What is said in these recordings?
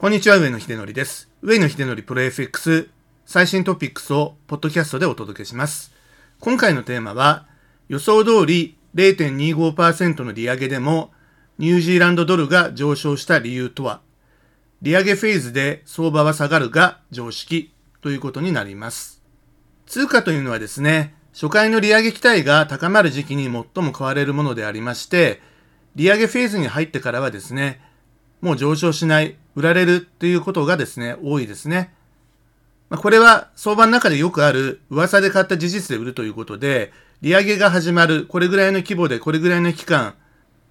こんにちは、上野秀則です。上野秀則プロ FX 最新トピックスをポッドキャストでお届けします。今回のテーマは、予想通り0.25%の利上げでもニュージーランドドルが上昇した理由とは、利上げフェーズで相場は下がるが常識ということになります。通貨というのはですね、初回の利上げ期待が高まる時期に最も買われるものでありまして、利上げフェーズに入ってからはですね、もう上昇しない、売られるっていうことがですね、多いですね。ま、これは相場の中でよくある噂で買った事実で売るということで、利上げが始まる、これぐらいの規模でこれぐらいの期間、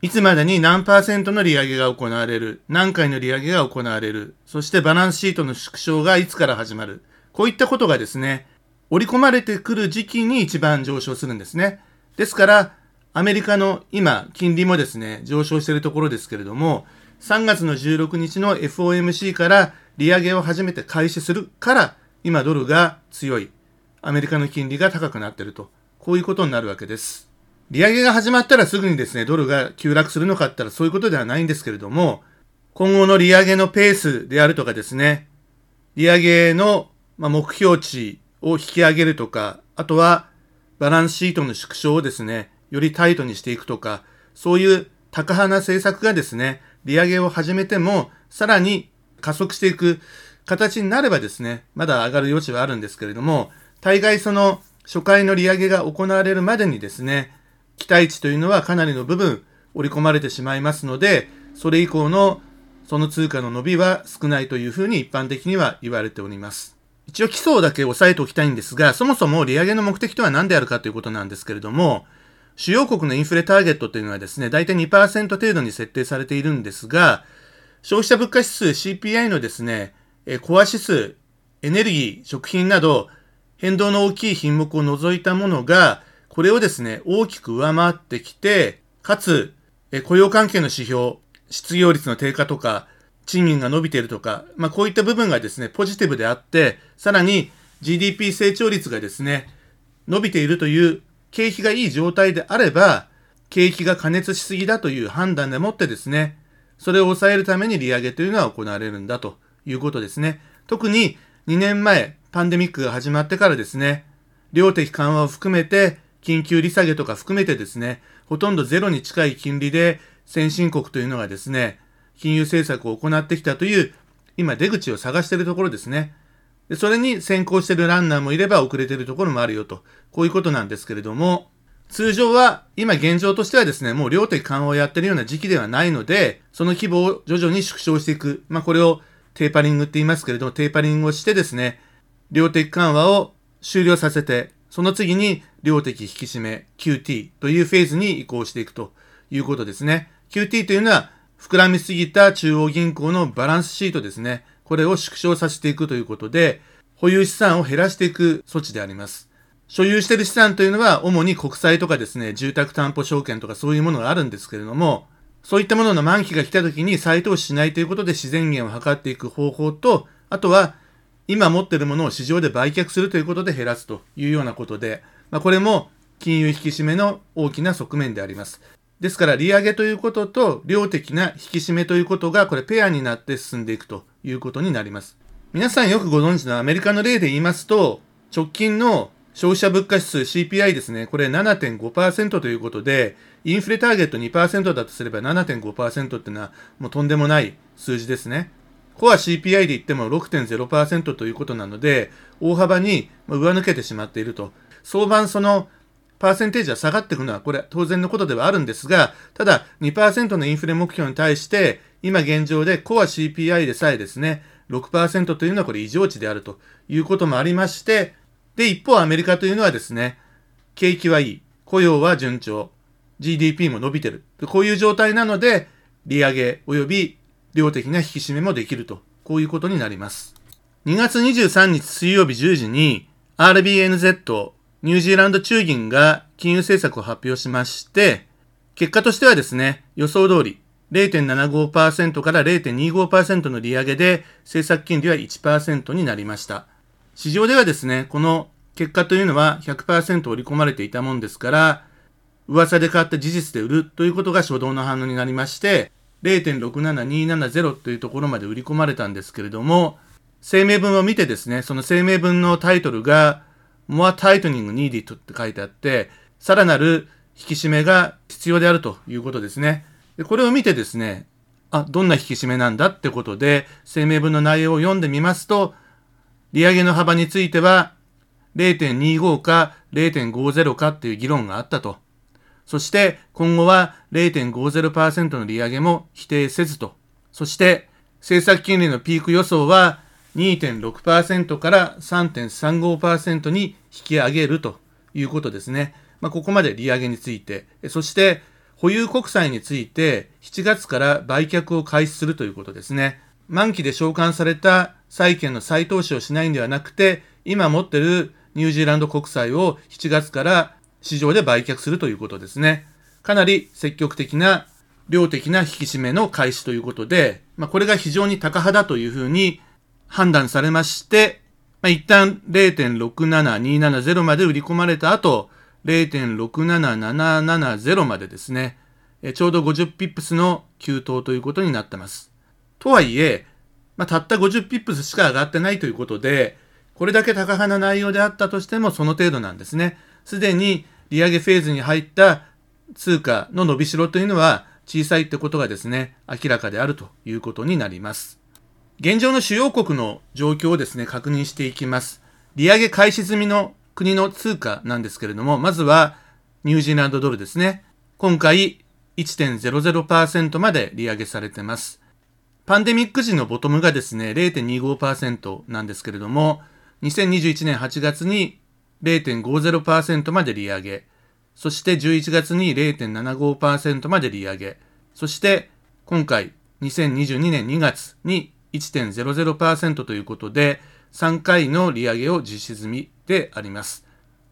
いつまでに何パーセントの利上げが行われる、何回の利上げが行われる、そしてバランスシートの縮小がいつから始まる、こういったことがですね、織り込まれてくる時期に一番上昇するんですね。ですから、アメリカの今、金利もですね、上昇しているところですけれども、3月の16日の FOMC から利上げを初めて開始するから、今ドルが強い。アメリカの金利が高くなってると。こういうことになるわけです。利上げが始まったらすぐにですね、ドルが急落するのかって言ったらそういうことではないんですけれども、今後の利上げのペースであるとかですね、利上げの目標値を引き上げるとか、あとはバランスシートの縮小をですね、よりタイトにしていくとか、そういう高派な政策がですね、利上げを始めても、さらに加速していく形になればですね、まだ上がる余地はあるんですけれども、大概その初回の利上げが行われるまでにですね、期待値というのはかなりの部分織り込まれてしまいますので、それ以降のその通貨の伸びは少ないというふうに一般的には言われております。一応基礎だけ押さえておきたいんですが、そもそも利上げの目的とは何であるかということなんですけれども、主要国のインフレターゲットというのはですね、大体2%程度に設定されているんですが、消費者物価指数 CPI のですね、コア指数、エネルギー、食品など、変動の大きい品目を除いたものが、これをですね、大きく上回ってきて、かつ、雇用関係の指標、失業率の低下とか、賃金が伸びているとか、まあこういった部分がですね、ポジティブであって、さらに GDP 成長率がですね、伸びているという景気がいい状態であれば、景気が過熱しすぎだという判断でもってですね、それを抑えるために利上げというのは行われるんだということですね。特に2年前、パンデミックが始まってからですね、量的緩和を含めて、緊急利下げとか含めてですね、ほとんどゼロに近い金利で先進国というのがですね、金融政策を行ってきたという、今出口を探しているところですね。でそれに先行してるランナーもいれば遅れてるところもあるよと、こういうことなんですけれども、通常は今現状としてはですね、もう量的緩和をやってるような時期ではないので、その規模を徐々に縮小していく。まあこれをテーパリングって言いますけれども、テーパリングをしてですね、量的緩和を終了させて、その次に量的引き締め QT というフェーズに移行していくということですね。QT というのは膨らみすぎた中央銀行のバランスシートですね。これを縮小させていくということで、保有資産を減らしていく措置であります。所有している資産というのは主に国債とかですね、住宅担保証券とかそういうものがあるんですけれども、そういったものの満期が来た時に再投資しないということで自然減を図っていく方法と、あとは今持っているものを市場で売却するということで減らすというようなことで、まあ、これも金融引き締めの大きな側面であります。ですから、利上げということと量的な引き締めということが、これペアになって進んでいくということになります。皆さんよくご存知のアメリカの例で言いますと、直近の消費者物価指数 CPI ですね、これ7.5%ということで、インフレターゲット2%だとすれば7.5%っていうのはもうとんでもない数字ですね。コア CPI で言っても6.0%ということなので、大幅に上抜けてしまっていると。相場そのパーセンテージは下がっていくのはこれ当然のことではあるんですが、ただ2%のインフレ目標に対して、今現状でコア CPI でさえですね、6%というのはこれ異常値であるということもありまして、で、一方アメリカというのはですね、景気はいい、雇用は順調、GDP も伸びてる。こういう状態なので、利上げ及び量的な引き締めもできると、こういうことになります。2月23日水曜日10時に RBNZ ニュージーランド中銀が金融政策を発表しまして、結果としてはですね、予想通り0.75%から0.25%の利上げで政策金利は1%になりました。市場ではですね、この結果というのは100%織り込まれていたもんですから、噂で買った事実で売るということが初動の反応になりまして、0.67270というところまで売り込まれたんですけれども、声明文を見てですね、その声明文のタイトルが More Tightening Needed って書いてあって、さらなる引き締めが必要であるということですね。でこれを見てですね、あ、どんな引き締めなんだってことで、声明文の内容を読んでみますと、利上げの幅については、0.25か0.50かっていう議論があったと。そして今後は0.50%の利上げも否定せずと。そして政策金利のピーク予想は2.6%から3.35%に引き上げるということですね。まあ、ここまで利上げについて。そして保有国債について7月から売却を開始するということですね。満期で償還された債券の再投資をしないんではなくて、今持ってるニュージーランド国債を7月から市場で売却するということですね。かなり積極的な量的な引き締めの開始ということで、まあ、これが非常にタカ派だというふうに判断されまして、まあ、一旦0.67270まで売り込まれた後、0.67770までですね、ちょうど50ピップスの急騰ということになってます。とはいえ、まあ、たった50ピップスしか上がってないということで、これだけ高派な内容であったとしてもその程度なんですね。すでに利上げフェーズに入った通貨の伸びしろというのは小さいってことがですね、明らかであるということになります。現状の主要国の状況をですね、確認していきます。利上げ開始済みの国の通貨なんですけれども、まずはニュージーランドドルですね。今回1.00%まで利上げされてます。パンデミック時のボトムがですね、0.25%なんですけれども、2021年8月に0.50%まで利上げ、そして11月に0.75%まで利上げ、そして今回2022年2月に1.00%ということで3回の利上げを実施済みであります。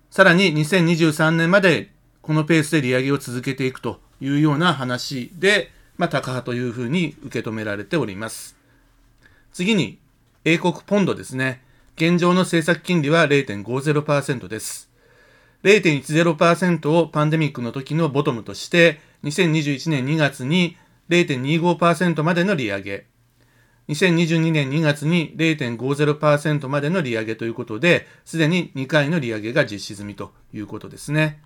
さらに2023年までこのペースで利上げを続けていくというような話で、まあ、高派というふうに受け止められております。次に、英国ポンドですね。現状の政策金利は0.50%です。0.10%をパンデミックの時のボトムとして、2021年2月に0.25%までの利上げ、2022年2月に0.50%までの利上げということで、すでに2回の利上げが実施済みということですね。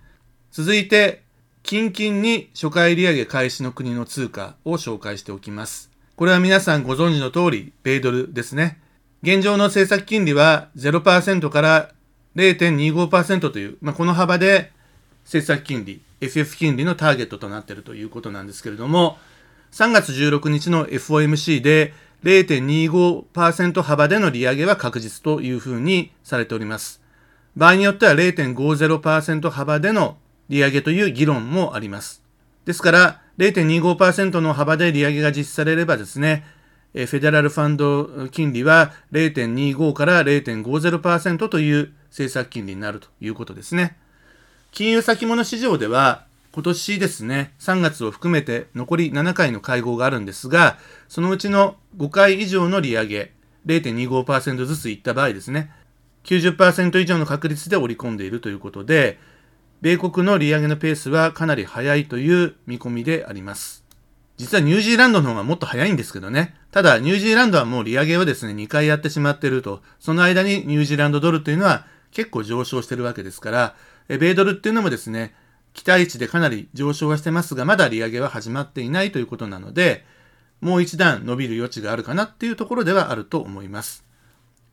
続いて、近々に初回利上げ開始の国の通貨を紹介しておきます。これは皆さんご存知の通り、米ドルですね。現状の政策金利は0%から0.25%という、まあ、この幅で政策金利、FF 金利のターゲットとなっているということなんですけれども、3月16日の FOMC で0.25%幅での利上げは確実というふうにされております。場合によっては0.50%幅での利上げという議論もあります。ですから、0.25%の幅で利上げが実施されればですね、フェデラルファンド金利は0.25から0.50%という政策金利になるということですね。金融先物市場では今年ですね、3月を含めて残り7回の会合があるんですが、そのうちの5回以上の利上げ、0.25%ずついった場合ですね、90%以上の確率で織り込んでいるということで、米国の利上げのペースはかなり早いという見込みであります。実はニュージーランドの方がもっと早いんですけどね。ただ、ニュージーランドはもう利上げをですね、2回やってしまっていると。その間にニュージーランドドルというのは結構上昇してるわけですから、米ドルっていうのもですね、期待値でかなり上昇はしてますが、まだ利上げは始まっていないということなので、もう一段伸びる余地があるかなっていうところではあると思います。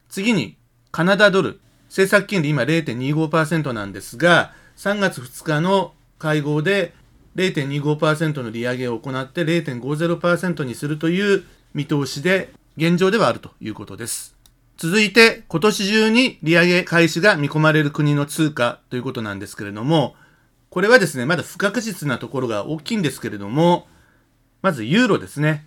次に、カナダドル。政策金利今0.25%なんですが、3月2日の会合で0.25%の利上げを行って0.50%にするという見通しで現状ではあるということです。続いて今年中に利上げ開始が見込まれる国の通貨ということなんですけれども、これはですね、まだ不確実なところが大きいんですけれども、まずユーロですね。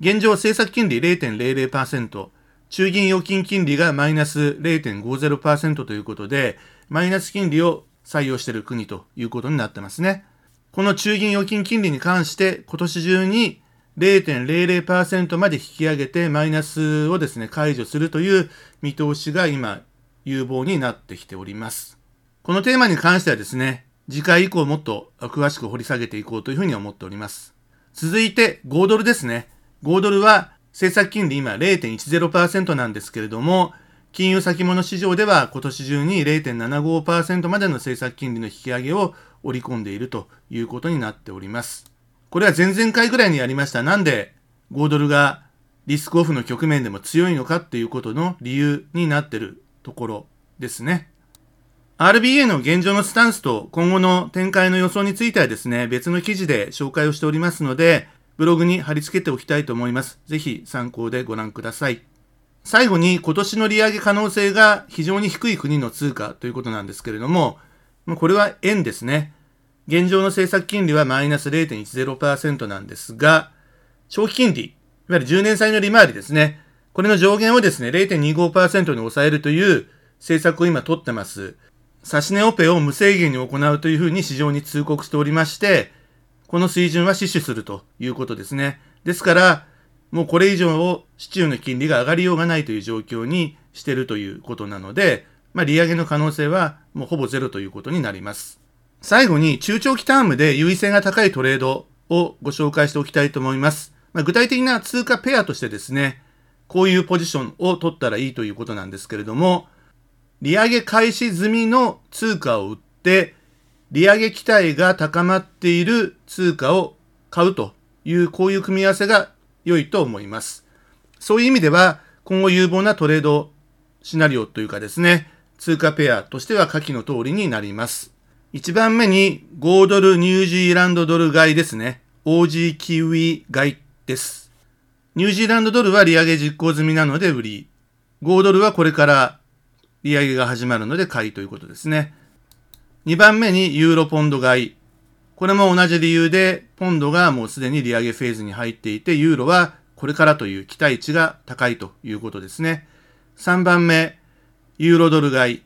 現状政策金利0.00%、中銀預金金利がマイナス0.50%ということで、マイナス金利を採用している国ということになってますね。この中銀預金金利に関して今年中に0.00%まで引き上げてマイナスをですね、解除するという見通しが今有望になってきております。このテーマに関してはですね、次回以降もっと詳しく掘り下げていこうというふうに思っております。続いて5ドルですね。5ドルは政策金利今0.10%なんですけれども、金融先物市場では今年中に0.75%までの政策金利の引き上げを織り込んでいるということになっております。これは前々回ぐらいにやりました。なんで5ドルがリスクオフの局面でも強いのかっていうことの理由になっているところですね。RBA の現状のスタンスと今後の展開の予想についてはですね、別の記事で紹介をしておりますので、ブログに貼り付けておきたいと思います。ぜひ参考でご覧ください。最後に今年の利上げ可能性が非常に低い国の通貨ということなんですけれども、これは円ですね。現状の政策金利はマイナス0.10%なんですが、長期金利、いわゆる10年債の利回りですね。これの上限をですね、0.25%に抑えるという政策を今取ってます。指値オペを無制限に行うというふうに市場に通告しておりまして、この水準は死守するということですね。ですから、もうこれ以上を市中の金利が上がりようがないという状況にしてるということなので、まあ、利上げの可能性はもうほぼゼロということになります。最後に中長期タームで優位性が高いトレードをご紹介しておきたいと思います。まあ、具体的な通貨ペアとしてですね、こういうポジションを取ったらいいということなんですけれども、利上げ開始済みの通貨を売って、利上げ期待が高まっている通貨を買うという、こういう組み合わせが良いと思います。そういう意味では、今後有望なトレードシナリオというかですね、通貨ペアとしては下記の通りになります。1番目に5ドルニュージーランドドル買いですね。OG キウイ買いです。ニュージーランドドルは利上げ実行済みなので売り。5ドルはこれから利上げが始まるので買いということですね。2番目にユーロポンド買い。これも同じ理由で、ポンドがもうすでに利上げフェーズに入っていて、ユーロはこれからという期待値が高いということですね。3番目、ユーロドル買い。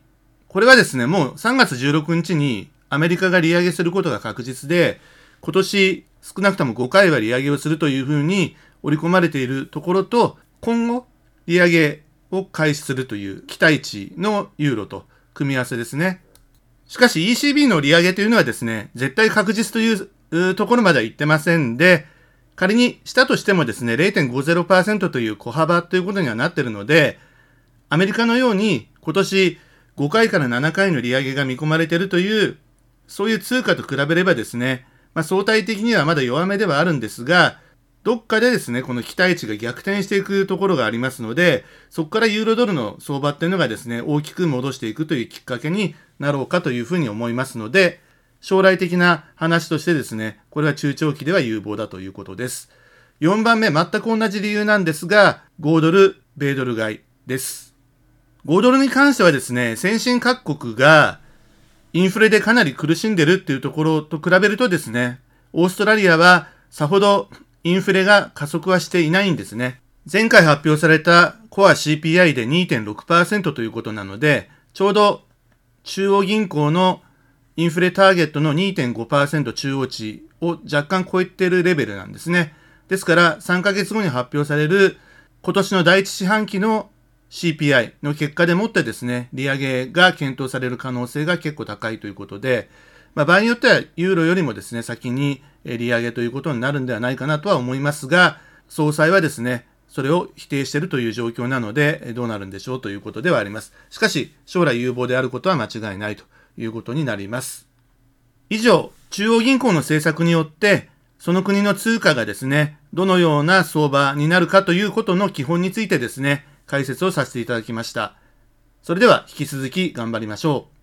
これはですね、もう3月16日にアメリカが利上げすることが確実で、今年少なくとも5回は利上げをするというふうに織り込まれているところと、今後利上げを開始するという期待値のユーロと組み合わせですね。しかし ECB の利上げというのはですね、絶対確実というところまでは言ってませんで、仮にしたとしてもですね、0.50%という小幅ということにはなっているので、アメリカのように今年5回から7回の利上げが見込まれているという、そういう通貨と比べればですね、まあ、相対的にはまだ弱めではあるんですが、どっかでですね、この期待値が逆転していくところがありますので、そこからユーロドルの相場っていうのがですね、大きく戻していくというきっかけになろうかというふうに思いますので、将来的な話としてですね、これは中長期では有望だということです。4番目、全く同じ理由なんですが、5ドル、米ドル買いです。5ドルに関してはですね、先進各国がインフレでかなり苦しんでるっていうところと比べるとですね、オーストラリアはさほどインフレが加速はしていないんですね。前回発表されたコア CPI で2.6%ということなので、ちょうど中央銀行のインフレターゲットの2.5%中央値を若干超えているレベルなんですね。ですから3ヶ月後に発表される今年の第一四半期の CPI の結果でもってですね、利上げが検討される可能性が結構高いということで、まあ、場合によってはユーロよりもですね、先に利上げということになるんではないかなとは思いますが、総裁はですね、それを否定しているという状況なので、どうなるんでしょうということではあります。しかし、将来有望であることは間違いないということになります。以上、中央銀行の政策によって、その国の通貨がですね、どのような相場になるかということの基本についてですね、解説をさせていただきました。それでは引き続き頑張りましょう。